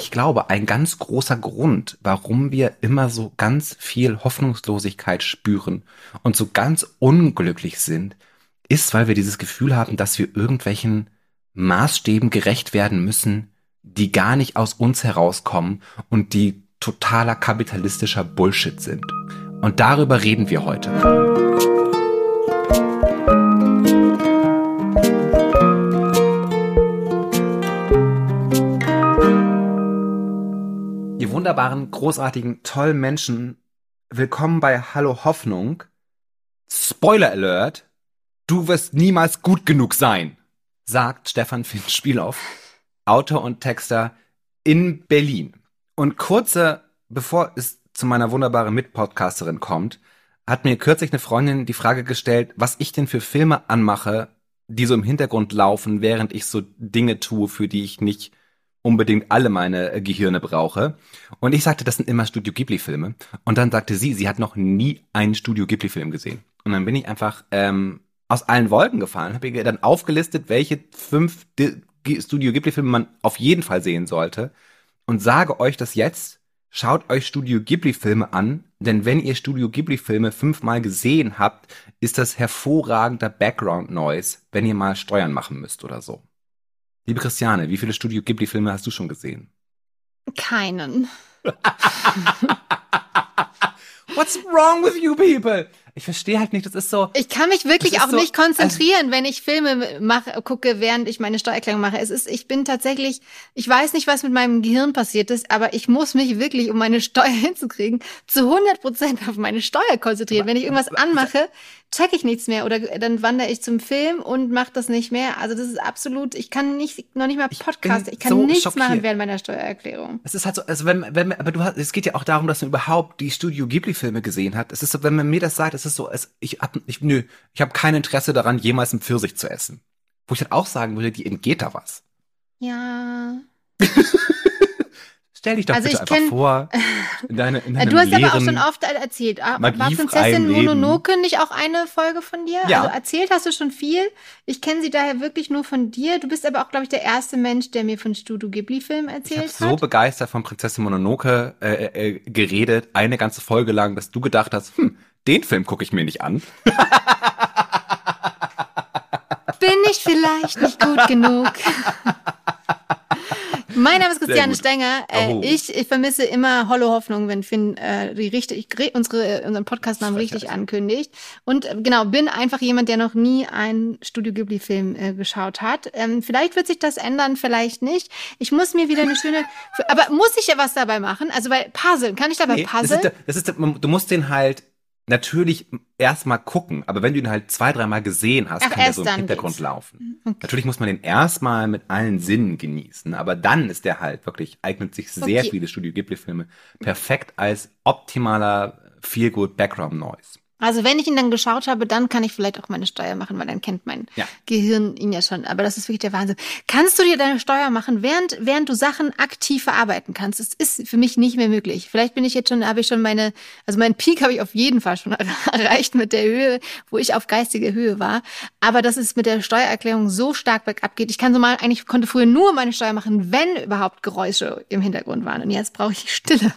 ich glaube, ein ganz großer Grund, warum wir immer so ganz viel Hoffnungslosigkeit spüren und so ganz unglücklich sind, ist, weil wir dieses Gefühl haben, dass wir irgendwelchen Maßstäben gerecht werden müssen, die gar nicht aus uns herauskommen und die totaler kapitalistischer Bullshit sind. Und darüber reden wir heute. Wunderbaren, großartigen, tollen Menschen, willkommen bei Hallo Hoffnung. Spoiler Alert, du wirst niemals gut genug sein, sagt Stefan Finn Spielhoff, Autor und Texter in Berlin. Und kurze, bevor es zu meiner wunderbaren Mitpodcasterin kommt, hat mir kürzlich eine Freundin die Frage gestellt, was ich denn für Filme anmache, die so im Hintergrund laufen, während ich so Dinge tue, für die ich nicht unbedingt alle meine äh, Gehirne brauche. Und ich sagte, das sind immer Studio Ghibli-Filme. Und dann sagte sie, sie hat noch nie einen Studio Ghibli-Film gesehen. Und dann bin ich einfach ähm, aus allen Wolken gefallen, habe ihr dann aufgelistet, welche fünf Studio Ghibli-Filme man auf jeden Fall sehen sollte. Und sage euch das jetzt, Schaut euch Studio Ghibli-Filme an, denn wenn ihr Studio Ghibli-Filme fünfmal gesehen habt, ist das hervorragender Background-Noise, wenn ihr mal Steuern machen müsst oder so. Liebe Christiane, wie viele Studio Ghibli-Filme hast du schon gesehen? Keinen. What's wrong with you people? Ich verstehe halt nicht, das ist so. Ich kann mich wirklich auch so, nicht konzentrieren, also, wenn ich Filme mache, gucke, während ich meine Steuererklärung mache. Es ist, ich bin tatsächlich, ich weiß nicht, was mit meinem Gehirn passiert ist, aber ich muss mich wirklich, um meine Steuer hinzukriegen, zu 100 Prozent auf meine Steuer konzentrieren. Wenn ich irgendwas anmache, check ich nichts mehr oder dann wandere ich zum Film und mache das nicht mehr. Also das ist absolut, ich kann nicht, noch nicht mal Podcast, ich, ich kann so nichts schockiert. machen während meiner Steuererklärung. Es ist halt so, also wenn, wenn, aber du hast, es geht ja auch darum, dass man überhaupt die Studio Ghibli Filme gesehen hat. Es ist so, wenn man mir das sagt, es ist so, es, ich hab, ich, nö, ich habe kein Interesse daran, jemals einen Pfirsich zu essen. Wo ich halt auch sagen würde, die entgeht da was. Ja. Stell dich doch also bitte einfach kenn, vor. In deine, in du hast aber auch schon oft erzählt. Ah, war Prinzessin Mononoke nicht auch eine Folge von dir? Ja. Also erzählt hast du schon viel. Ich kenne sie daher wirklich nur von dir. Du bist aber auch, glaube ich, der erste Mensch, der mir von Studio Ghibli-Film erzählt ich hat. so begeistert von Prinzessin Mononoke äh, äh, geredet, eine ganze Folge lang, dass du gedacht hast, hm, den Film gucke ich mir nicht an. Bin ich vielleicht nicht gut genug? Mein Name ist Christiane Stenger. Äh, oh. ich, ich vermisse immer Hollow Hoffnung, wenn Finn äh, die richtig, unsere, unseren Podcastnamen richtig ankündigt. Und äh, genau, bin einfach jemand, der noch nie einen Studio Ghibli-Film äh, geschaut hat. Ähm, vielleicht wird sich das ändern, vielleicht nicht. Ich muss mir wieder eine schöne. Aber muss ich ja was dabei machen? Also bei Puzzle, kann ich dabei nee, puzzeln? Das ist, das ist, du musst den halt natürlich erstmal gucken, aber wenn du ihn halt zwei, dreimal gesehen hast, Ach, kann der so im Hintergrund geht's. laufen. Okay. Natürlich muss man den erstmal mit allen Sinnen genießen, aber dann ist der halt wirklich, eignet sich sehr okay. viele Studio Ghibli-Filme perfekt als optimaler Feel-Good Background Noise. Also wenn ich ihn dann geschaut habe, dann kann ich vielleicht auch meine Steuer machen, weil dann kennt mein ja. Gehirn ihn ja schon. Aber das ist wirklich der Wahnsinn. Kannst du dir deine Steuer machen, während, während du Sachen aktiv verarbeiten kannst? Das ist für mich nicht mehr möglich. Vielleicht bin ich jetzt schon, habe ich schon meine, also meinen Peak habe ich auf jeden Fall schon erreicht mit der Höhe, wo ich auf geistige Höhe war. Aber dass es mit der Steuererklärung so stark bergab geht. Ich kann so mal, eigentlich konnte früher nur meine Steuer machen, wenn überhaupt Geräusche im Hintergrund waren. Und jetzt brauche ich Stille.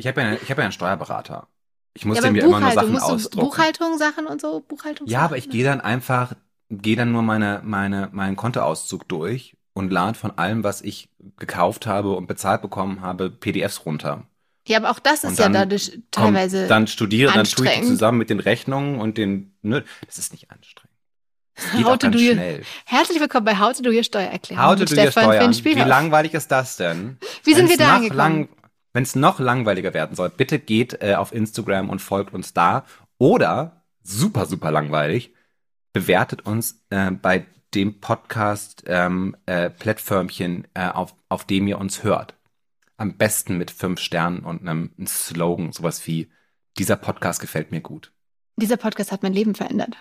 Ich habe ja, ich habe ja einen Steuerberater. Ich muss ja, dem ja immer nur Sachen ausdrucken. Buchhaltung Sachen und so, Buchhaltung. Ja, aber ich gehe dann einfach, gehe dann nur meine, meine, meinen Kontoauszug durch und lade von allem, was ich gekauft habe und bezahlt bekommen habe, PDFs runter. Ja, aber auch das ist ja dadurch teilweise. Kommt, dann studiere, dann tue ich zusammen mit den Rechnungen und den. Nö, das ist nicht anstrengend. Das geht How auch ganz schnell. Herzlich willkommen bei How to do your Steuererklärung. How to do your Steuern. Wie langweilig ist das denn? Wie sind wir da angekommen? Wenn es noch langweiliger werden soll, bitte geht äh, auf Instagram und folgt uns da. Oder, super, super langweilig, bewertet uns äh, bei dem Podcast ähm, äh, Plattförmchen, äh, auf, auf dem ihr uns hört. Am besten mit fünf Sternen und einem, einem Slogan, sowas wie, dieser Podcast gefällt mir gut. Dieser Podcast hat mein Leben verändert.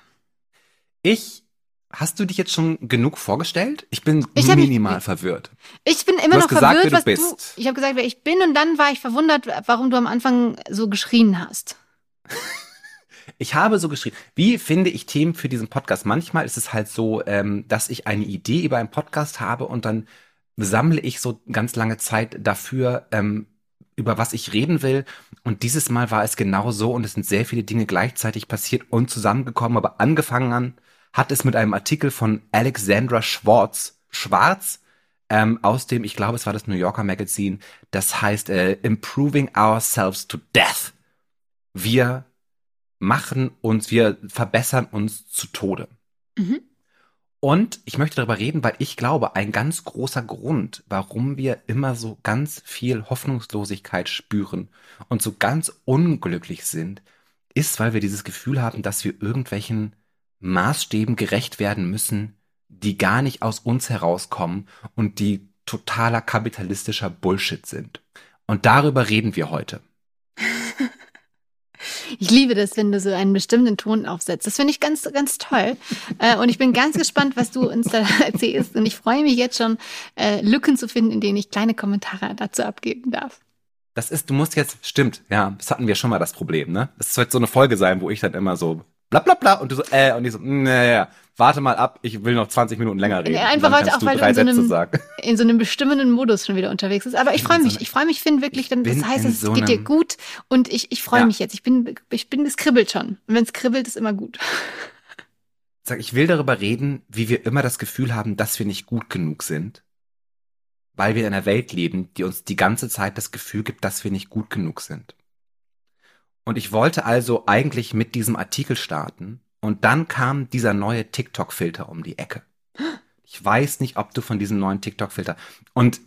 Ich Hast du dich jetzt schon genug vorgestellt? Ich bin ich minimal mich, verwirrt. Ich bin immer noch gesagt, verwirrt, was bist. du. Ich habe gesagt, wer ich bin, und dann war ich verwundert, warum du am Anfang so geschrien hast. ich habe so geschrien. Wie finde ich Themen für diesen Podcast? Manchmal ist es halt so, ähm, dass ich eine Idee über einen Podcast habe und dann sammle ich so ganz lange Zeit dafür, ähm, über was ich reden will. Und dieses Mal war es genau so und es sind sehr viele Dinge gleichzeitig passiert und zusammengekommen. Aber angefangen an hat es mit einem Artikel von Alexandra Schwartz, Schwarz, ähm, aus dem, ich glaube, es war das New Yorker Magazine, das heißt äh, Improving Ourselves to Death. Wir machen uns, wir verbessern uns zu Tode. Mhm. Und ich möchte darüber reden, weil ich glaube, ein ganz großer Grund, warum wir immer so ganz viel Hoffnungslosigkeit spüren und so ganz unglücklich sind, ist, weil wir dieses Gefühl haben, dass wir irgendwelchen Maßstäben gerecht werden müssen, die gar nicht aus uns herauskommen und die totaler kapitalistischer Bullshit sind. Und darüber reden wir heute. Ich liebe das, wenn du so einen bestimmten Ton aufsetzt. Das finde ich ganz, ganz toll. Äh, und ich bin ganz gespannt, was du uns da erzählst. Und ich freue mich jetzt schon, äh, Lücken zu finden, in denen ich kleine Kommentare dazu abgeben darf. Das ist, du musst jetzt, stimmt, ja, das hatten wir schon mal das Problem, ne? Das sollte so eine Folge sein, wo ich dann immer so bla bla bla und du so, äh, und ich so, naja, warte mal ab, ich will noch 20 Minuten länger reden. Ja, einfach heute auch, weil du in so, einem, in so einem bestimmenden Modus schon wieder unterwegs bist. Aber ich freue mich, ich freue mich, Finn, wirklich, denn das heißt, es so geht dir gut und ich, ich freue ja. mich jetzt. Ich bin, ich bin, es kribbelt schon. Und wenn es kribbelt, ist immer gut. Sag, ich will darüber reden, wie wir immer das Gefühl haben, dass wir nicht gut genug sind. Weil wir in einer Welt leben, die uns die ganze Zeit das Gefühl gibt, dass wir nicht gut genug sind. Und ich wollte also eigentlich mit diesem Artikel starten. Und dann kam dieser neue TikTok-Filter um die Ecke. Ich weiß nicht, ob du von diesem neuen TikTok-Filter. Und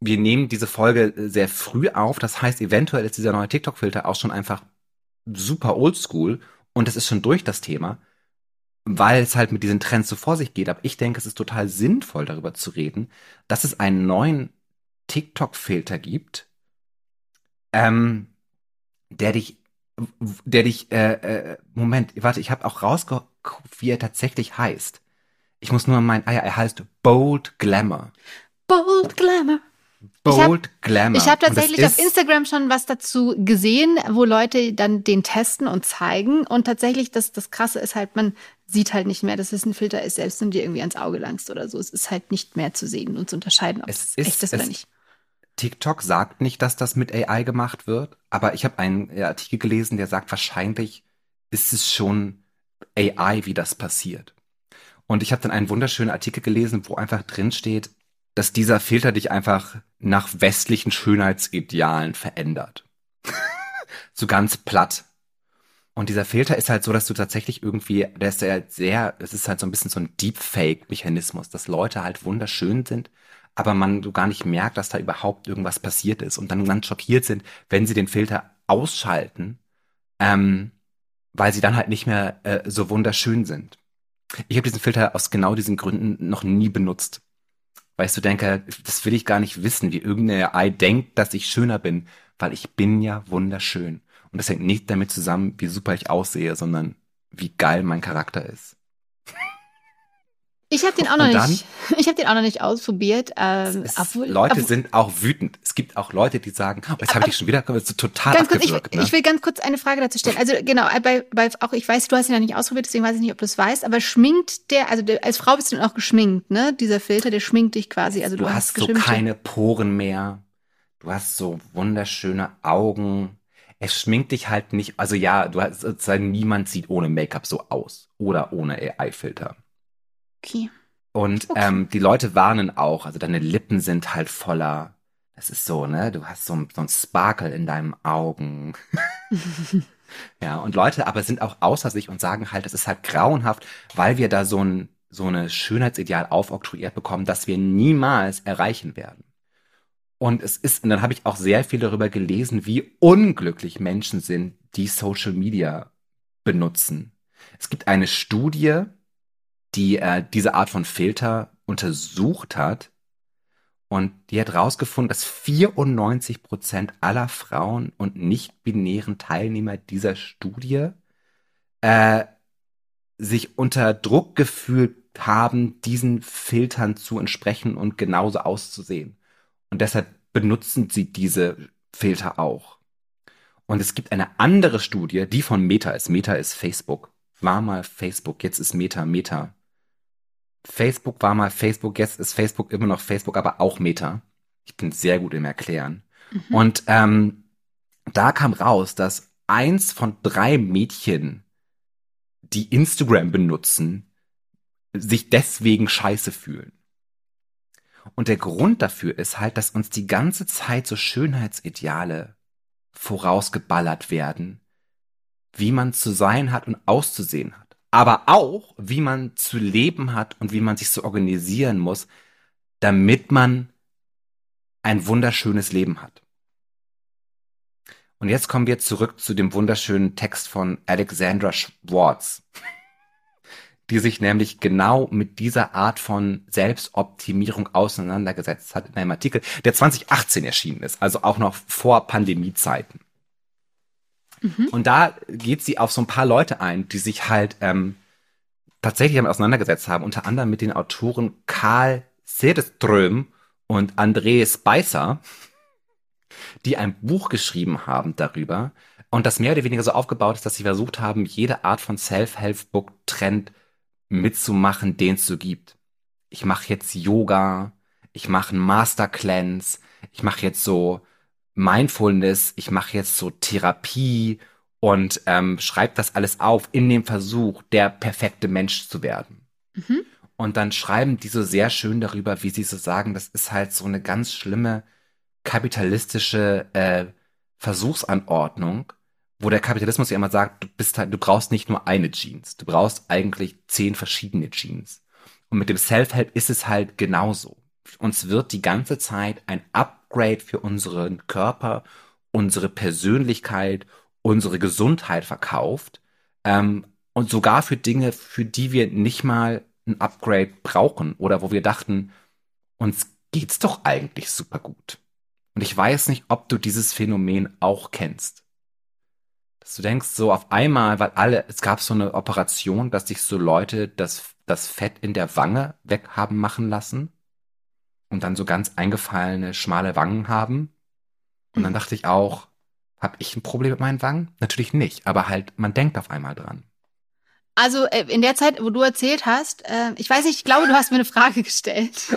wir nehmen diese Folge sehr früh auf. Das heißt, eventuell ist dieser neue TikTok-Filter auch schon einfach super oldschool. Und es ist schon durch das Thema, weil es halt mit diesen Trends so vor sich geht. Aber ich denke, es ist total sinnvoll, darüber zu reden, dass es einen neuen TikTok-Filter gibt, ähm, der dich, der dich, äh, äh, Moment, warte, ich habe auch rausgeguckt, wie er tatsächlich heißt. Ich muss nur meinen, ah ja, er heißt Bold Glamour. Bold Glamour. Bold ich hab, Glamour. Ich habe tatsächlich auf Instagram schon was dazu gesehen, wo Leute dann den testen und zeigen. Und tatsächlich, das, das Krasse ist halt, man sieht halt nicht mehr, dass es ein Filter ist, selbst wenn du dir irgendwie ans Auge langst oder so. Es ist halt nicht mehr zu sehen und zu unterscheiden, ob es, es echt ist oder nicht. TikTok sagt nicht, dass das mit AI gemacht wird, aber ich habe einen Artikel gelesen, der sagt, wahrscheinlich ist es schon AI, wie das passiert. Und ich habe dann einen wunderschönen Artikel gelesen, wo einfach drin steht, dass dieser Filter dich einfach nach westlichen Schönheitsidealen verändert. so ganz platt. Und dieser Filter ist halt so, dass du tatsächlich irgendwie, der ist ja sehr, es ist halt so ein bisschen so ein Deepfake-Mechanismus, dass Leute halt wunderschön sind, aber man so gar nicht merkt, dass da überhaupt irgendwas passiert ist und dann ganz schockiert sind, wenn sie den Filter ausschalten, ähm, weil sie dann halt nicht mehr äh, so wunderschön sind. Ich habe diesen Filter aus genau diesen Gründen noch nie benutzt. Weil ich so denke, das will ich gar nicht wissen, wie irgendeine AI denkt, dass ich schöner bin, weil ich bin ja wunderschön. Und das hängt nicht damit zusammen, wie super ich aussehe, sondern wie geil mein Charakter ist. Ich habe den auch noch nicht. Ich habe den auch noch nicht ausprobiert. Ähm, es, obwohl, Leute obwohl, sind auch wütend. Es gibt auch Leute, die sagen, oh, jetzt habe ich schon wieder so total ganz kurz, ich, ne? ich, will ganz kurz eine Frage dazu stellen. Also genau, bei, bei auch ich weiß, du hast ihn noch nicht ausprobiert, deswegen weiß ich nicht, ob du es weißt. Aber schminkt der, also der, als Frau bist du auch geschminkt, ne? Dieser Filter, der schminkt dich quasi. Also du, du hast, hast so keine Poren mehr. Du hast so wunderschöne Augen. Es schminkt dich halt nicht. Also ja, du hast sozusagen niemand sieht ohne Make-up so aus oder ohne AI-Filter. Okay. Und okay. ähm, die Leute warnen auch, also deine Lippen sind halt voller, das ist so, ne, du hast so, so ein Sparkle in deinen Augen. ja, und Leute aber sind auch außer sich und sagen halt, das ist halt grauenhaft, weil wir da so ein, so eine Schönheitsideal aufoktroyiert bekommen, das wir niemals erreichen werden. Und es ist, und dann habe ich auch sehr viel darüber gelesen, wie unglücklich Menschen sind, die Social Media benutzen. Es gibt eine Studie, die äh, diese Art von Filter untersucht hat. Und die hat rausgefunden, dass 94 Prozent aller Frauen und nicht-binären Teilnehmer dieser Studie äh, sich unter Druck gefühlt haben, diesen Filtern zu entsprechen und genauso auszusehen. Und deshalb benutzen sie diese Filter auch. Und es gibt eine andere Studie, die von Meta ist. Meta ist Facebook. War mal Facebook, jetzt ist Meta Meta Facebook war mal Facebook, jetzt ist Facebook immer noch Facebook, aber auch Meta. Ich bin sehr gut im Erklären. Mhm. Und ähm, da kam raus, dass eins von drei Mädchen, die Instagram benutzen, sich deswegen scheiße fühlen. Und der Grund dafür ist halt, dass uns die ganze Zeit so Schönheitsideale vorausgeballert werden, wie man zu sein hat und auszusehen hat. Aber auch, wie man zu leben hat und wie man sich so organisieren muss, damit man ein wunderschönes Leben hat. Und jetzt kommen wir zurück zu dem wunderschönen Text von Alexandra Schwartz die sich nämlich genau mit dieser Art von Selbstoptimierung auseinandergesetzt hat in einem Artikel, der 2018 erschienen ist, also auch noch vor Pandemiezeiten. Mhm. Und da geht sie auf so ein paar Leute ein, die sich halt ähm, tatsächlich damit auseinandergesetzt haben, unter anderem mit den Autoren Karl Cederström und André Spicer, die ein Buch geschrieben haben darüber und das mehr oder weniger so aufgebaut ist, dass sie versucht haben, jede Art von Self-Help-Book-Trend mitzumachen, den es so gibt. Ich mache jetzt Yoga, ich mache einen Master Cleanse, ich mache jetzt so Mindfulness, ich mache jetzt so Therapie und ähm, schreibe das alles auf in dem Versuch, der perfekte Mensch zu werden. Mhm. Und dann schreiben die so sehr schön darüber, wie sie so sagen, das ist halt so eine ganz schlimme kapitalistische äh, Versuchsanordnung, wo der Kapitalismus ja immer sagt, du bist halt, du brauchst nicht nur eine Jeans, du brauchst eigentlich zehn verschiedene Jeans. Und mit dem Self-Help ist es halt genauso. Uns wird die ganze Zeit ein Upgrade für unseren Körper, unsere Persönlichkeit, unsere Gesundheit verkauft. Ähm, und sogar für Dinge, für die wir nicht mal ein Upgrade brauchen oder wo wir dachten, uns geht's doch eigentlich super gut. Und ich weiß nicht, ob du dieses Phänomen auch kennst. Dass du denkst, so auf einmal, weil alle, es gab so eine Operation, dass sich so Leute das, das Fett in der Wange weg haben machen lassen und dann so ganz eingefallene, schmale Wangen haben. Und dann dachte ich auch, habe ich ein Problem mit meinen Wangen? Natürlich nicht, aber halt, man denkt auf einmal dran. Also äh, in der Zeit, wo du erzählt hast, äh, ich weiß nicht, ich glaube, du hast mir eine Frage gestellt.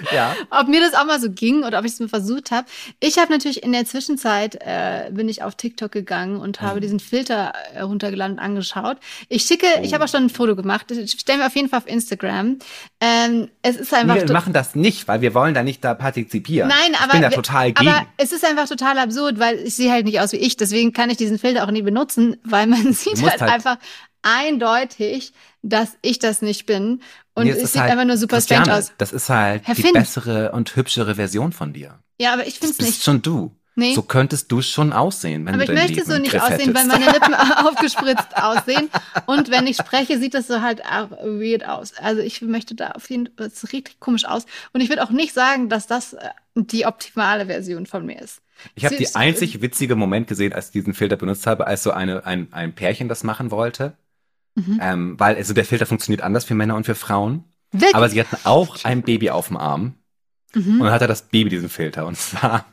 ja. ob mir das auch mal so ging oder ob ich es mir versucht habe. Ich habe natürlich in der Zwischenzeit äh, bin ich auf TikTok gegangen und habe mhm. diesen Filter heruntergeladen und angeschaut. Ich schicke, oh. ich habe auch schon ein Foto gemacht. Stellen wir auf jeden Fall auf Instagram. Ähm, es ist einfach. Wir machen das nicht, weil wir wollen da nicht da partizipieren. Nein, aber ich bin da total gegen. Aber es ist einfach total absurd, weil ich sehe halt nicht aus wie ich. Deswegen kann ich diesen Filter auch nie benutzen, weil man sieht halt, halt einfach eindeutig, dass ich das nicht bin. Und nee, es sieht halt, einfach nur super Christiane, strange aus. Das ist halt Herr die Finn. bessere und hübschere Version von dir. Ja, aber ich finde es nicht. Das bist schon du. Nee. So könntest du schon aussehen, wenn aber du Aber ich möchte so nicht aussehen, weil meine Lippen aufgespritzt aussehen. Und wenn ich spreche, sieht das so halt auch weird aus. Also ich möchte da auf jeden Fall, es richtig komisch aus. Und ich würde auch nicht sagen, dass das äh, die optimale Version von mir ist. Ich habe die einzig witzige Moment gesehen, als ich diesen Filter benutzt habe, als so eine, ein, ein Pärchen das machen wollte. Mhm. Ähm, weil also der Filter funktioniert anders für Männer und für Frauen. Wirklich? Aber sie hatten auch ein Baby auf dem Arm. Mhm. Und dann hatte das Baby diesen Filter und es sah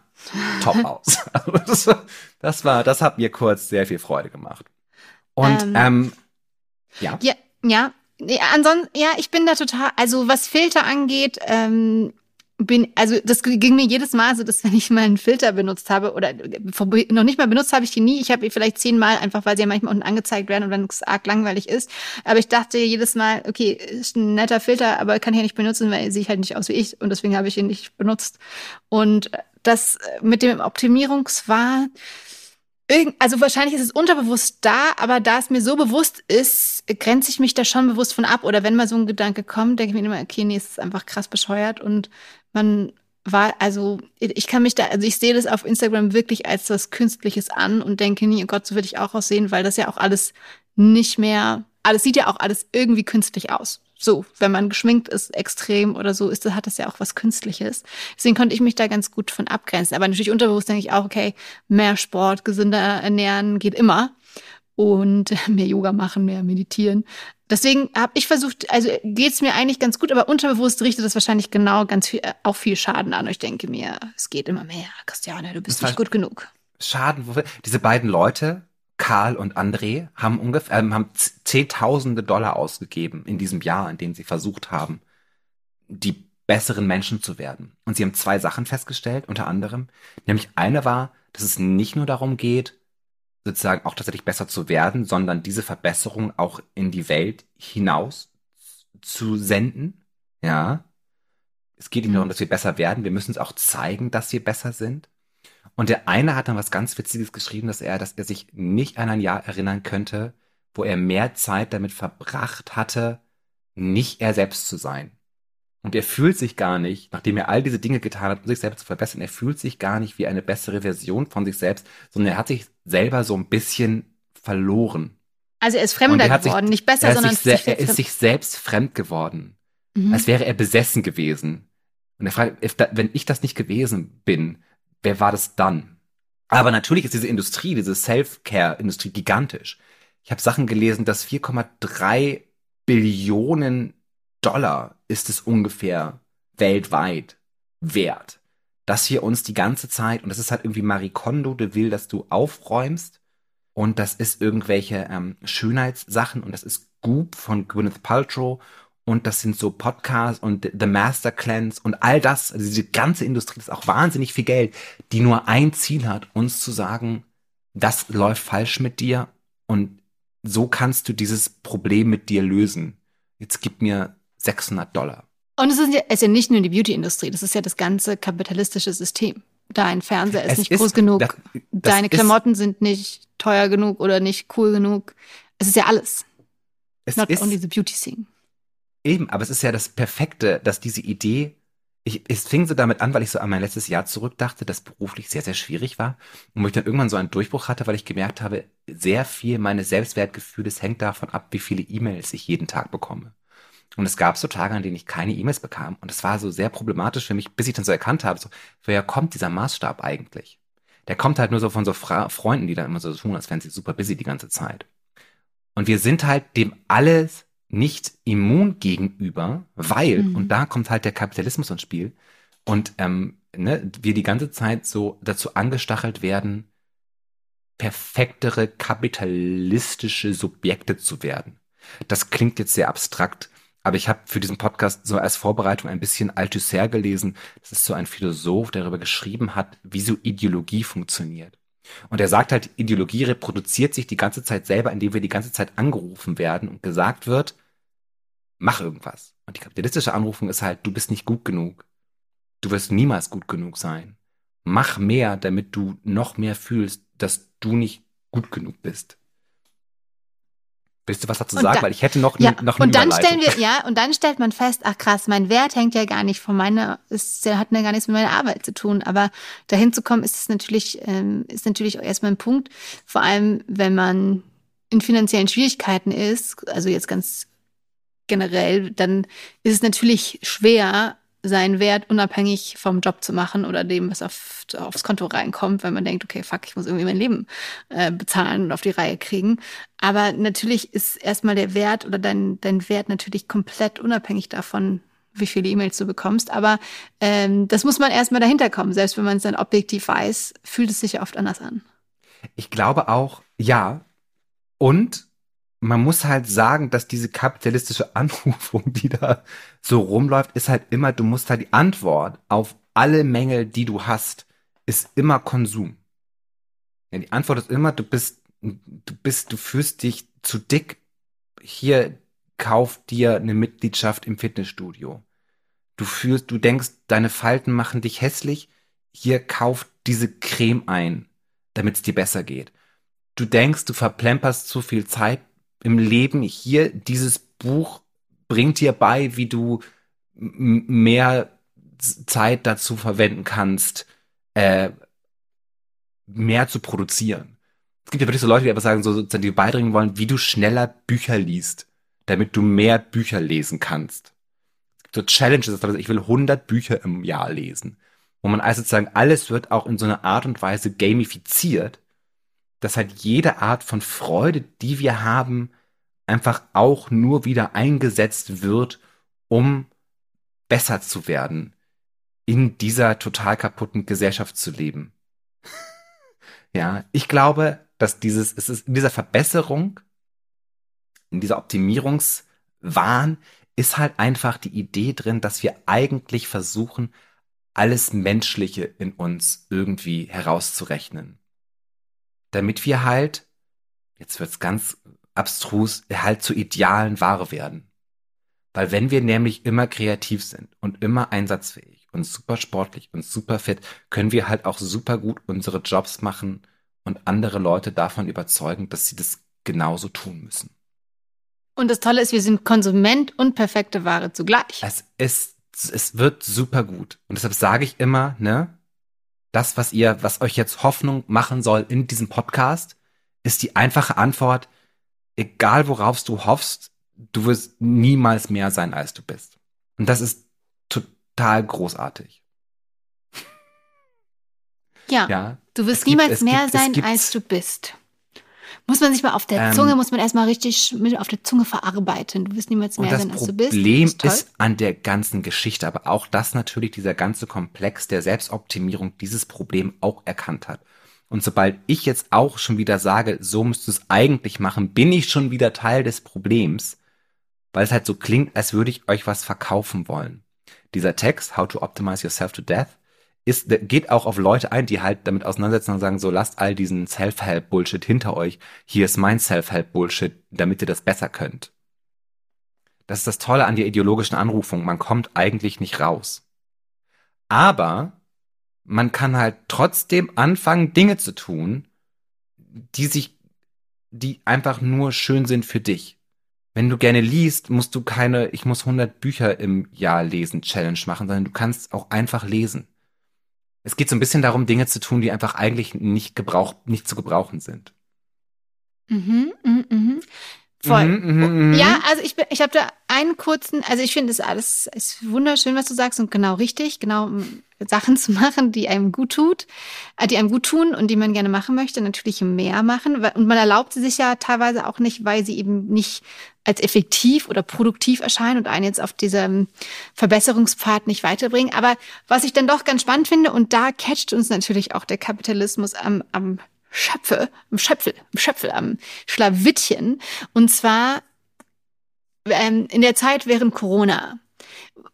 top aus. das, das, war, das hat mir kurz sehr viel Freude gemacht. Und ähm, ähm ja. Ja, ja. Ja, ansonsten, ja, ich bin da total, also was Filter angeht, ähm, bin, also das ging mir jedes Mal so, dass wenn ich mal einen Filter benutzt habe oder noch nicht mal benutzt habe ich die nie. Ich habe vielleicht zehnmal einfach, weil sie ja manchmal unten angezeigt werden und wenn es arg langweilig ist. Aber ich dachte jedes Mal, okay, ist ein netter Filter, aber kann ich ja nicht benutzen, weil er sieht halt nicht aus wie ich und deswegen habe ich ihn nicht benutzt. Und das mit dem Optimierungswahn, also wahrscheinlich ist es unterbewusst da, aber da es mir so bewusst ist, grenze ich mich da schon bewusst von ab. Oder wenn mal so ein Gedanke kommt, denke ich mir immer, okay, nee, es ist einfach krass bescheuert und man war, also ich kann mich da, also ich sehe das auf Instagram wirklich als was Künstliches an und denke nie, oh Gott, so würde ich auch aussehen, weil das ja auch alles nicht mehr, alles sieht ja auch alles irgendwie künstlich aus. So, wenn man geschminkt ist, extrem oder so, ist, hat das ja auch was Künstliches. Deswegen konnte ich mich da ganz gut von abgrenzen. Aber natürlich unterbewusst denke ich auch, okay, mehr Sport, gesünder ernähren geht immer. Und mehr Yoga machen, mehr meditieren. Deswegen habe ich versucht, also geht's mir eigentlich ganz gut, aber unterbewusst richtet das wahrscheinlich genau ganz viel, auch viel Schaden an. Und ich denke mir, es geht immer mehr. Christiane, du bist nicht gut genug. Schaden, diese beiden Leute, Karl und André haben ungefähr äh, haben zehntausende Dollar ausgegeben in diesem Jahr, in dem sie versucht haben, die besseren Menschen zu werden. Und sie haben zwei Sachen festgestellt, unter anderem, nämlich eine war, dass es nicht nur darum geht, sozusagen auch tatsächlich besser zu werden, sondern diese Verbesserung auch in die Welt hinaus zu senden. Ja. Es geht nicht nur darum, dass wir besser werden, wir müssen es auch zeigen, dass wir besser sind. Und der eine hat dann was ganz Witziges geschrieben, dass er, dass er sich nicht an ein Jahr erinnern könnte, wo er mehr Zeit damit verbracht hatte, nicht er selbst zu sein. Und er fühlt sich gar nicht, nachdem er all diese Dinge getan hat, um sich selbst zu verbessern, er fühlt sich gar nicht wie eine bessere Version von sich selbst, sondern er hat sich selber so ein bisschen verloren. Also er ist fremder er geworden, sich, nicht besser, sondern sich, sich er ist sich selbst fremd geworden. Mhm. Als wäre er besessen gewesen. Und er fragt, wenn ich das nicht gewesen bin, wer war das dann? Aber natürlich ist diese Industrie, diese Self-Care-Industrie gigantisch. Ich habe Sachen gelesen, dass 4,3 Billionen Dollar ist es ungefähr weltweit wert, dass wir uns die ganze Zeit, und das ist halt irgendwie Marie Kondo, der will, dass du aufräumst, und das ist irgendwelche ähm, Schönheitssachen, und das ist Goop von Gwyneth Paltrow, und das sind so Podcasts und The Master Cleanse und all das, also diese ganze Industrie, das ist auch wahnsinnig viel Geld, die nur ein Ziel hat, uns zu sagen, das läuft falsch mit dir und so kannst du dieses Problem mit dir lösen. Jetzt gib mir 600 Dollar. Und es ist ja, ist ja nicht nur die Beauty-Industrie, das ist ja das ganze kapitalistische System. Dein Fernseher ist es nicht ist, groß genug, das, das deine Klamotten sind nicht teuer genug oder nicht cool genug. Es ist ja alles. Es Not ist, only the beauty scene. Eben, aber es ist ja das Perfekte, dass diese Idee, ich, es fing so damit an, weil ich so an mein letztes Jahr zurückdachte, das beruflich sehr, sehr schwierig war und wo ich dann irgendwann so einen Durchbruch hatte, weil ich gemerkt habe, sehr viel meines Selbstwertgefühls hängt davon ab, wie viele E-Mails ich jeden Tag bekomme. Und es gab so Tage, an denen ich keine E-Mails bekam. Und es war so sehr problematisch für mich, bis ich dann so erkannt habe, so, woher kommt dieser Maßstab eigentlich? Der kommt halt nur so von so Fra Freunden, die dann immer so tun, als wären sie super busy die ganze Zeit. Und wir sind halt dem alles nicht immun gegenüber, weil, mhm. und da kommt halt der Kapitalismus ins Spiel, und ähm, ne, wir die ganze Zeit so dazu angestachelt werden, perfektere kapitalistische Subjekte zu werden. Das klingt jetzt sehr abstrakt, aber ich habe für diesen Podcast so als Vorbereitung ein bisschen Althusser gelesen. Das ist so ein Philosoph, der darüber geschrieben hat, wie so Ideologie funktioniert. Und er sagt halt, Ideologie reproduziert sich die ganze Zeit selber, indem wir die ganze Zeit angerufen werden und gesagt wird, mach irgendwas. Und die kapitalistische Anrufung ist halt, du bist nicht gut genug. Du wirst niemals gut genug sein. Mach mehr, damit du noch mehr fühlst, dass du nicht gut genug bist. Willst du was dazu sagen? Da, Weil ich hätte noch, ja, noch eine Und dann stellen wir, ja, und dann stellt man fest, ach krass, mein Wert hängt ja gar nicht von meiner, ist, hat ja gar nichts mit meiner Arbeit zu tun. Aber dahin zu kommen, ist es natürlich, ähm, ist natürlich auch erstmal ein Punkt. Vor allem, wenn man in finanziellen Schwierigkeiten ist, also jetzt ganz generell, dann ist es natürlich schwer, seinen Wert unabhängig vom Job zu machen oder dem, was auf, aufs Konto reinkommt, weil man denkt, okay, fuck, ich muss irgendwie mein Leben äh, bezahlen und auf die Reihe kriegen. Aber natürlich ist erstmal der Wert oder dein, dein Wert natürlich komplett unabhängig davon, wie viele E-Mails du bekommst. Aber ähm, das muss man erstmal dahinter kommen. Selbst wenn man es dann objektiv weiß, fühlt es sich ja oft anders an. Ich glaube auch, ja. Und man muss halt sagen, dass diese kapitalistische Anrufung, die da so rumläuft, ist halt immer, du musst halt die Antwort auf alle Mängel, die du hast, ist immer Konsum. Ja, die Antwort ist immer, du bist, du bist, du fühlst dich zu dick. Hier kauf dir eine Mitgliedschaft im Fitnessstudio. Du fühlst, du denkst, deine Falten machen dich hässlich. Hier kauf diese Creme ein, damit es dir besser geht. Du denkst, du verplemperst zu viel Zeit im Leben hier, dieses Buch bringt dir bei, wie du mehr Zeit dazu verwenden kannst, äh, mehr zu produzieren. Es gibt ja wirklich so Leute, die einfach sagen, so, sozusagen, die beibringen wollen, wie du schneller Bücher liest, damit du mehr Bücher lesen kannst. Es gibt so Challenges, also ich will 100 Bücher im Jahr lesen. Wo man also sozusagen, alles wird auch in so einer Art und Weise gamifiziert, dass halt jede Art von Freude, die wir haben, einfach auch nur wieder eingesetzt wird, um besser zu werden, in dieser total kaputten Gesellschaft zu leben. ja, ich glaube, dass dieses, es ist in dieser Verbesserung, in dieser Optimierungswahn ist halt einfach die Idee drin, dass wir eigentlich versuchen, alles Menschliche in uns irgendwie herauszurechnen. Damit wir halt, jetzt wird's ganz abstrus, halt zu idealen Ware werden. Weil wenn wir nämlich immer kreativ sind und immer einsatzfähig und super sportlich und super fit, können wir halt auch super gut unsere Jobs machen und andere Leute davon überzeugen, dass sie das genauso tun müssen. Und das Tolle ist, wir sind Konsument und perfekte Ware zugleich. Es ist, es wird super gut. Und deshalb sage ich immer, ne, das, was ihr, was euch jetzt Hoffnung machen soll in diesem Podcast, ist die einfache Antwort, egal worauf du hoffst, du wirst niemals mehr sein, als du bist. Und das ist total großartig. Ja. ja du wirst gibt, niemals mehr gibt, sein, als du bist. Muss man sich mal auf der ähm, Zunge, muss man erstmal richtig mit auf der Zunge verarbeiten. Du wirst niemals mehr sein, als du bist. Das Problem ist an der ganzen Geschichte, aber auch das natürlich, dieser ganze Komplex der Selbstoptimierung dieses Problem auch erkannt hat. Und sobald ich jetzt auch schon wieder sage, so müsst du es eigentlich machen, bin ich schon wieder Teil des Problems, weil es halt so klingt, als würde ich euch was verkaufen wollen. Dieser Text, How to Optimize Yourself to Death, ist, geht auch auf Leute ein, die halt damit auseinandersetzen und sagen, so lasst all diesen Self-Help-Bullshit hinter euch. Hier ist mein Self-Help-Bullshit, damit ihr das besser könnt. Das ist das Tolle an der ideologischen Anrufung. Man kommt eigentlich nicht raus. Aber man kann halt trotzdem anfangen, Dinge zu tun, die sich, die einfach nur schön sind für dich. Wenn du gerne liest, musst du keine, ich muss 100 Bücher im Jahr lesen Challenge machen, sondern du kannst auch einfach lesen. Es geht so ein bisschen darum, Dinge zu tun, die einfach eigentlich nicht gebrauch, nicht zu gebrauchen sind. Mhm, mhm, mhm. Voll. Mhm, mh, mh. Ja, also ich, ich habe da einen kurzen, also ich finde es alles ist wunderschön, was du sagst und genau richtig, genau Sachen zu machen, die einem gut tut, äh, die einem gut tun und die man gerne machen möchte, natürlich mehr machen. Und man erlaubt sie sich ja teilweise auch nicht, weil sie eben nicht als effektiv oder produktiv erscheinen und einen jetzt auf diesem Verbesserungspfad nicht weiterbringen. Aber was ich dann doch ganz spannend finde, und da catcht uns natürlich auch der Kapitalismus am, am Schöpfe, am Schöpfel, am Schöpfel, am Schlawittchen. Und zwar ähm, in der Zeit während Corona.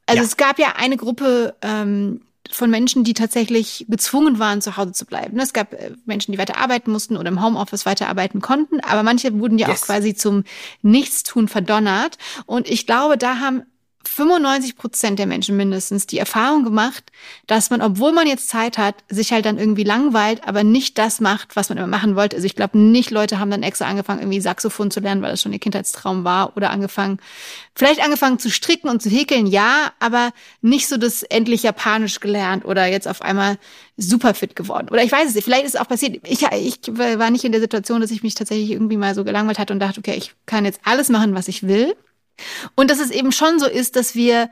Also ja. es gab ja eine Gruppe ähm, von Menschen, die tatsächlich gezwungen waren, zu Hause zu bleiben. Es gab äh, Menschen, die weiter arbeiten mussten oder im Homeoffice weiterarbeiten konnten, aber manche wurden ja yes. auch quasi zum Nichtstun verdonnert. Und ich glaube, da haben 95 Prozent der Menschen mindestens die Erfahrung gemacht, dass man, obwohl man jetzt Zeit hat, sich halt dann irgendwie langweilt, aber nicht das macht, was man immer machen wollte. Also ich glaube, nicht Leute haben dann extra angefangen, irgendwie Saxophon zu lernen, weil das schon ihr Kindheitstraum war oder angefangen, vielleicht angefangen zu stricken und zu häkeln, ja, aber nicht so das endlich Japanisch gelernt oder jetzt auf einmal super fit geworden. Oder ich weiß es nicht, vielleicht ist es auch passiert. Ich, ich war nicht in der Situation, dass ich mich tatsächlich irgendwie mal so gelangweilt hatte und dachte, okay, ich kann jetzt alles machen, was ich will. Und dass es eben schon so ist, dass wir,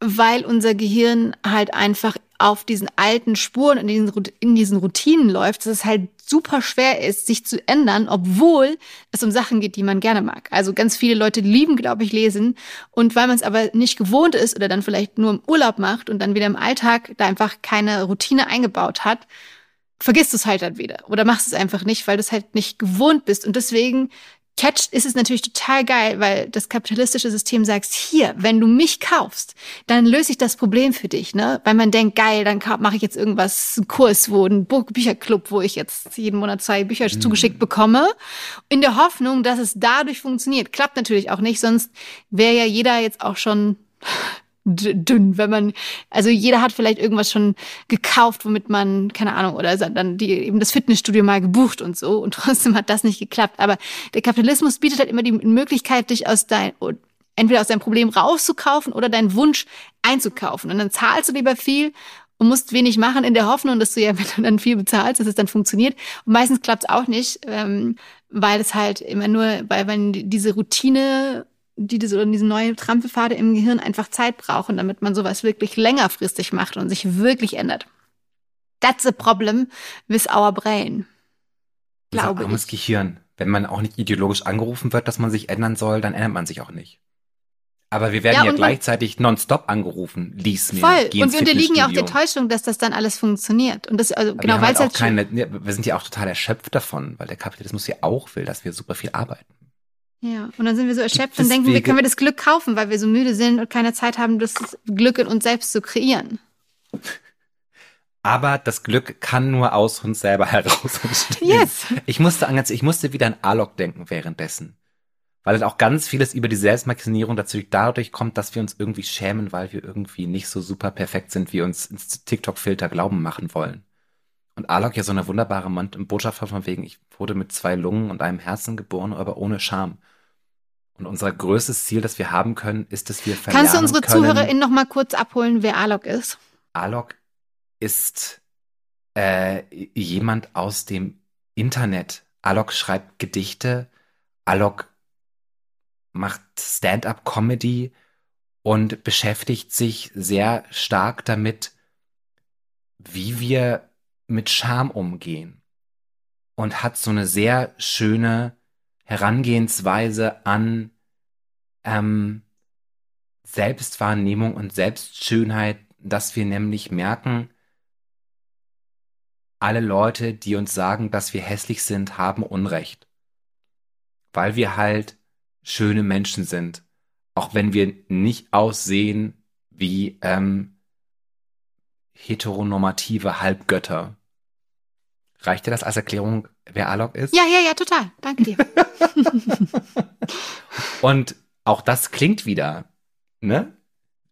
weil unser Gehirn halt einfach auf diesen alten Spuren in diesen, in diesen Routinen läuft, dass es halt super schwer ist, sich zu ändern, obwohl es um Sachen geht, die man gerne mag. Also ganz viele Leute lieben, glaube ich, lesen. Und weil man es aber nicht gewohnt ist oder dann vielleicht nur im Urlaub macht und dann wieder im Alltag da einfach keine Routine eingebaut hat, vergisst du es halt dann wieder oder machst es einfach nicht, weil du es halt nicht gewohnt bist. Und deswegen Catch ist es natürlich total geil, weil das kapitalistische System sagt, hier, wenn du mich kaufst, dann löse ich das Problem für dich, ne? Weil man denkt, geil, dann mache ich jetzt irgendwas, einen Kurs, wo ein Bücherclub, wo ich jetzt jeden Monat zwei Bücher mhm. zugeschickt bekomme, in der Hoffnung, dass es dadurch funktioniert. Klappt natürlich auch nicht, sonst wäre ja jeder jetzt auch schon dünn, wenn man, also jeder hat vielleicht irgendwas schon gekauft, womit man, keine Ahnung, oder dann die, eben das Fitnessstudio mal gebucht und so und trotzdem hat das nicht geklappt. Aber der Kapitalismus bietet halt immer die Möglichkeit, dich aus dein, entweder aus deinem Problem rauszukaufen oder deinen Wunsch einzukaufen. Und dann zahlst du lieber viel und musst wenig machen in der Hoffnung, dass du ja, dann viel bezahlst, dass es dann funktioniert. Und meistens klappt es auch nicht, ähm, weil es halt immer nur, weil wenn diese Routine die diese, diese neue Trampelfade im Gehirn einfach Zeit brauchen, damit man sowas wirklich längerfristig macht und sich wirklich ändert. That's a problem with our brain. Glaube das armes ich. Gehirn. Wenn man auch nicht ideologisch angerufen wird, dass man sich ändern soll, dann ändert man sich auch nicht. Aber wir werden ja, ja gleichzeitig nonstop angerufen. Lies mir. Voll. und wir unterliegen ja auch der Täuschung, dass das dann alles funktioniert. Und das, also, Aber genau, weil es halt, halt keine, wir sind ja auch total erschöpft davon, weil der Kapitalismus ja auch will, dass wir super viel arbeiten. Ja, und dann sind wir so erschöpft und denken, wie können wir das Glück kaufen, weil wir so müde sind und keine Zeit haben, das Glück in uns selbst zu kreieren. Aber das Glück kann nur aus uns selber heraus entstehen. Yes. Ich musste an, ich musste wieder an Alok denken währenddessen weil auch ganz vieles über die Selbstmaximierung dazu dadurch kommt, dass wir uns irgendwie schämen, weil wir irgendwie nicht so super perfekt sind, wie uns ins TikTok-Filter glauben machen wollen. Und Alok ja so eine wunderbare Botschaft von wegen, ich wurde mit zwei Lungen und einem Herzen geboren, aber ohne Scham. Und unser größtes Ziel, das wir haben können, ist, dass wir Kannst du unsere können, ZuhörerInnen noch mal kurz abholen, wer Alok ist? Alok ist äh, jemand aus dem Internet. Alok schreibt Gedichte. Alok macht Stand-up-Comedy und beschäftigt sich sehr stark damit, wie wir mit Scham umgehen. Und hat so eine sehr schöne Herangehensweise an ähm, Selbstwahrnehmung und Selbstschönheit, dass wir nämlich merken, alle Leute, die uns sagen, dass wir hässlich sind, haben Unrecht. Weil wir halt schöne Menschen sind, auch wenn wir nicht aussehen wie ähm, heteronormative Halbgötter. Reicht dir das als Erklärung, wer Alok ist? Ja, ja, ja, total. Danke dir. Und auch das klingt wieder, ne?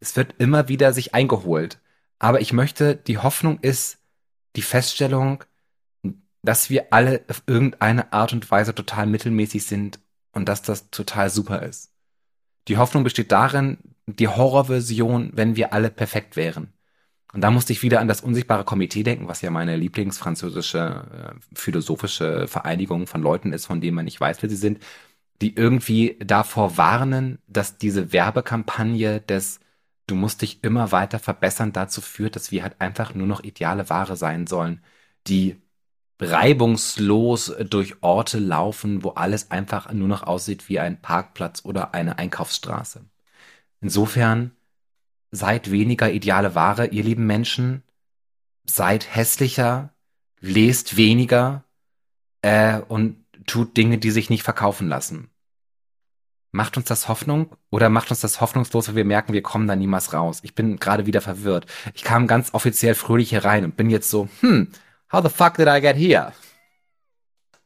Es wird immer wieder sich eingeholt. Aber ich möchte, die Hoffnung ist die Feststellung, dass wir alle auf irgendeine Art und Weise total mittelmäßig sind und dass das total super ist. Die Hoffnung besteht darin, die Horrorversion, wenn wir alle perfekt wären. Und da musste ich wieder an das unsichtbare Komitee denken, was ja meine lieblingsfranzösische äh, philosophische Vereinigung von Leuten ist, von denen man nicht weiß, wer sie sind, die irgendwie davor warnen, dass diese Werbekampagne des Du musst dich immer weiter verbessern dazu führt, dass wir halt einfach nur noch ideale Ware sein sollen, die reibungslos durch Orte laufen, wo alles einfach nur noch aussieht wie ein Parkplatz oder eine Einkaufsstraße. Insofern seid weniger ideale Ware, ihr lieben Menschen, seid hässlicher, lest weniger äh, und tut Dinge, die sich nicht verkaufen lassen. Macht uns das Hoffnung oder macht uns das hoffnungslos, weil wir merken, wir kommen da niemals raus? Ich bin gerade wieder verwirrt. Ich kam ganz offiziell fröhlich hier rein und bin jetzt so, hm, How the fuck did I get here?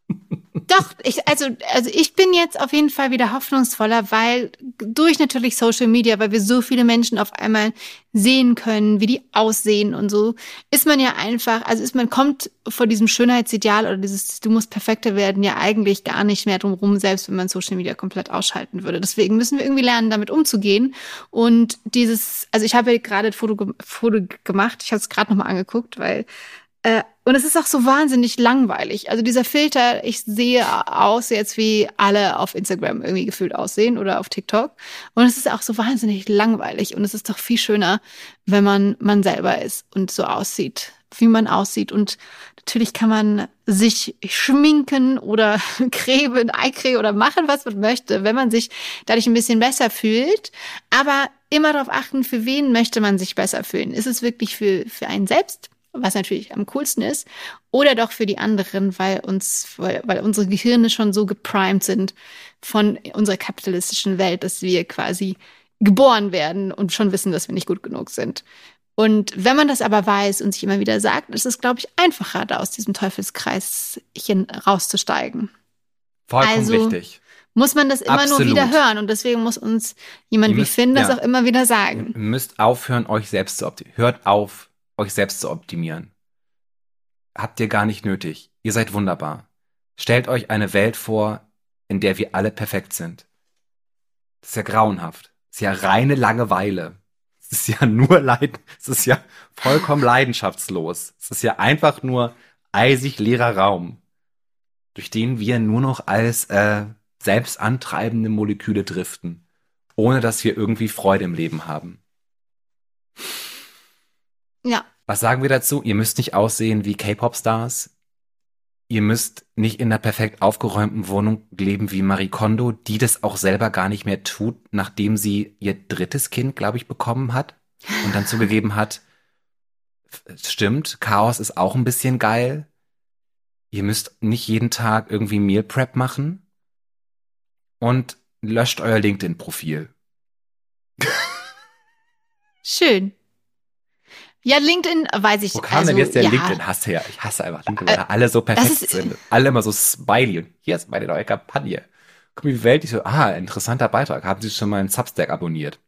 Doch, ich, also, also ich bin jetzt auf jeden Fall wieder hoffnungsvoller, weil durch natürlich Social Media, weil wir so viele Menschen auf einmal sehen können, wie die aussehen und so, ist man ja einfach, also ist man kommt vor diesem Schönheitsideal oder dieses, du musst perfekter werden, ja eigentlich gar nicht mehr drumherum, selbst wenn man Social Media komplett ausschalten würde. Deswegen müssen wir irgendwie lernen, damit umzugehen. Und dieses, also ich habe gerade ein Foto, Foto gemacht, ich habe es gerade nochmal angeguckt, weil äh, und es ist auch so wahnsinnig langweilig. Also dieser Filter, ich sehe aus jetzt wie alle auf Instagram irgendwie gefühlt aussehen oder auf TikTok. Und es ist auch so wahnsinnig langweilig. Und es ist doch viel schöner, wenn man man selber ist und so aussieht, wie man aussieht. Und natürlich kann man sich schminken oder cremen, Eicreme oder machen, was man möchte, wenn man sich dadurch ein bisschen besser fühlt. Aber immer darauf achten, für wen möchte man sich besser fühlen. Ist es wirklich für, für einen selbst? Was natürlich am coolsten ist, oder doch für die anderen, weil uns, weil, weil unsere Gehirne schon so geprimed sind von unserer kapitalistischen Welt, dass wir quasi geboren werden und schon wissen, dass wir nicht gut genug sind. Und wenn man das aber weiß und sich immer wieder sagt, ist es, glaube ich, einfacher, da aus diesem Teufelskreis rauszusteigen. Vollkommen also, richtig. Muss man das immer Absolut. nur wieder hören und deswegen muss uns jemand müsst, wie Finn das ja. auch immer wieder sagen. Ihr müsst aufhören, euch selbst zu optimieren. Hört auf, euch selbst zu optimieren. Habt ihr gar nicht nötig. Ihr seid wunderbar. Stellt euch eine Welt vor, in der wir alle perfekt sind. Das ist ja grauenhaft. Das ist ja reine Langeweile. Es ist ja nur Leid, es ist ja vollkommen leidenschaftslos. Es ist ja einfach nur eisig leerer Raum, durch den wir nur noch als äh, selbstantreibende Moleküle driften, ohne dass wir irgendwie Freude im Leben haben. Ja. Was sagen wir dazu? Ihr müsst nicht aussehen wie K-Pop-Stars. Ihr müsst nicht in einer perfekt aufgeräumten Wohnung leben wie Marie Kondo, die das auch selber gar nicht mehr tut, nachdem sie ihr drittes Kind, glaube ich, bekommen hat und dann zugegeben hat, stimmt, Chaos ist auch ein bisschen geil. Ihr müsst nicht jeden Tag irgendwie Meal Prep machen und löscht euer LinkedIn-Profil. Schön. Ja, LinkedIn weiß ich. Wo kam also, denn jetzt der ja. LinkedIn-Hass her? Ich hasse einfach LinkedIn, weil äh, alle so perfekt ist, sind. Alle immer so smiley und hier ist meine neue Kampagne. Guck mal, wie Welt, ich so, ah, interessanter Beitrag. Haben Sie schon mal einen Substack abonniert?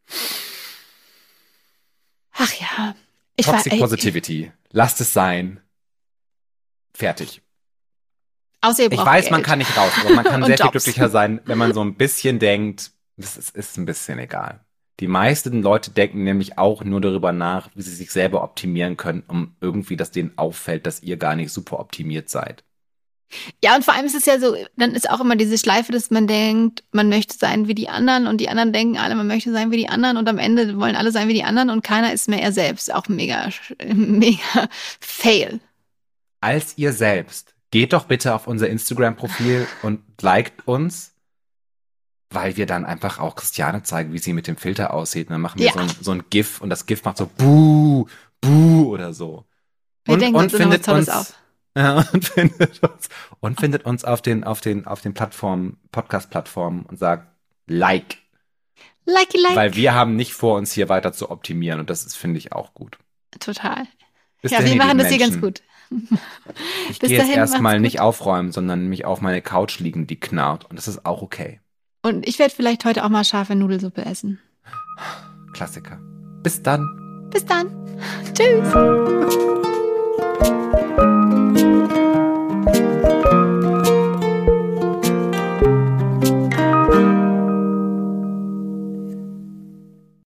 Ach ja. Ich Toxic war, ey, Positivity. Lasst es sein. Fertig. Außer ihr ich weiß, Geld. man kann nicht raus, aber man kann sehr viel glücklicher sein, wenn man so ein bisschen denkt, es ist, ist ein bisschen egal. Die meisten Leute denken nämlich auch nur darüber nach, wie sie sich selber optimieren können, um irgendwie, dass denen auffällt, dass ihr gar nicht super optimiert seid. Ja, und vor allem ist es ja so, dann ist auch immer diese Schleife, dass man denkt, man möchte sein wie die anderen und die anderen denken alle, man möchte sein wie die anderen und am Ende wollen alle sein wie die anderen und keiner ist mehr er selbst. Auch mega, mega fail. Als ihr selbst, geht doch bitte auf unser Instagram-Profil und liked uns weil wir dann einfach auch Christiane zeigen, wie sie mit dem Filter aussieht. Und dann machen wir ja. so, ein, so ein GIF und das GIF macht so Buh, Buh oder so. Wir und, denken und uns findet uns auf. Ja, und findet uns und findet uns auf den auf den auf den Plattformen Podcast Plattformen und sagt Like. Like, like. Weil wir haben nicht vor, uns hier weiter zu optimieren und das ist finde ich auch gut. Total. Bis ja, wir machen das hier ganz gut. Ich gehe jetzt erstmal nicht aufräumen, sondern mich auf meine Couch liegen, die knarrt und das ist auch okay. Und ich werde vielleicht heute auch mal scharfe Nudelsuppe essen. Klassiker. Bis dann. Bis dann. Tschüss.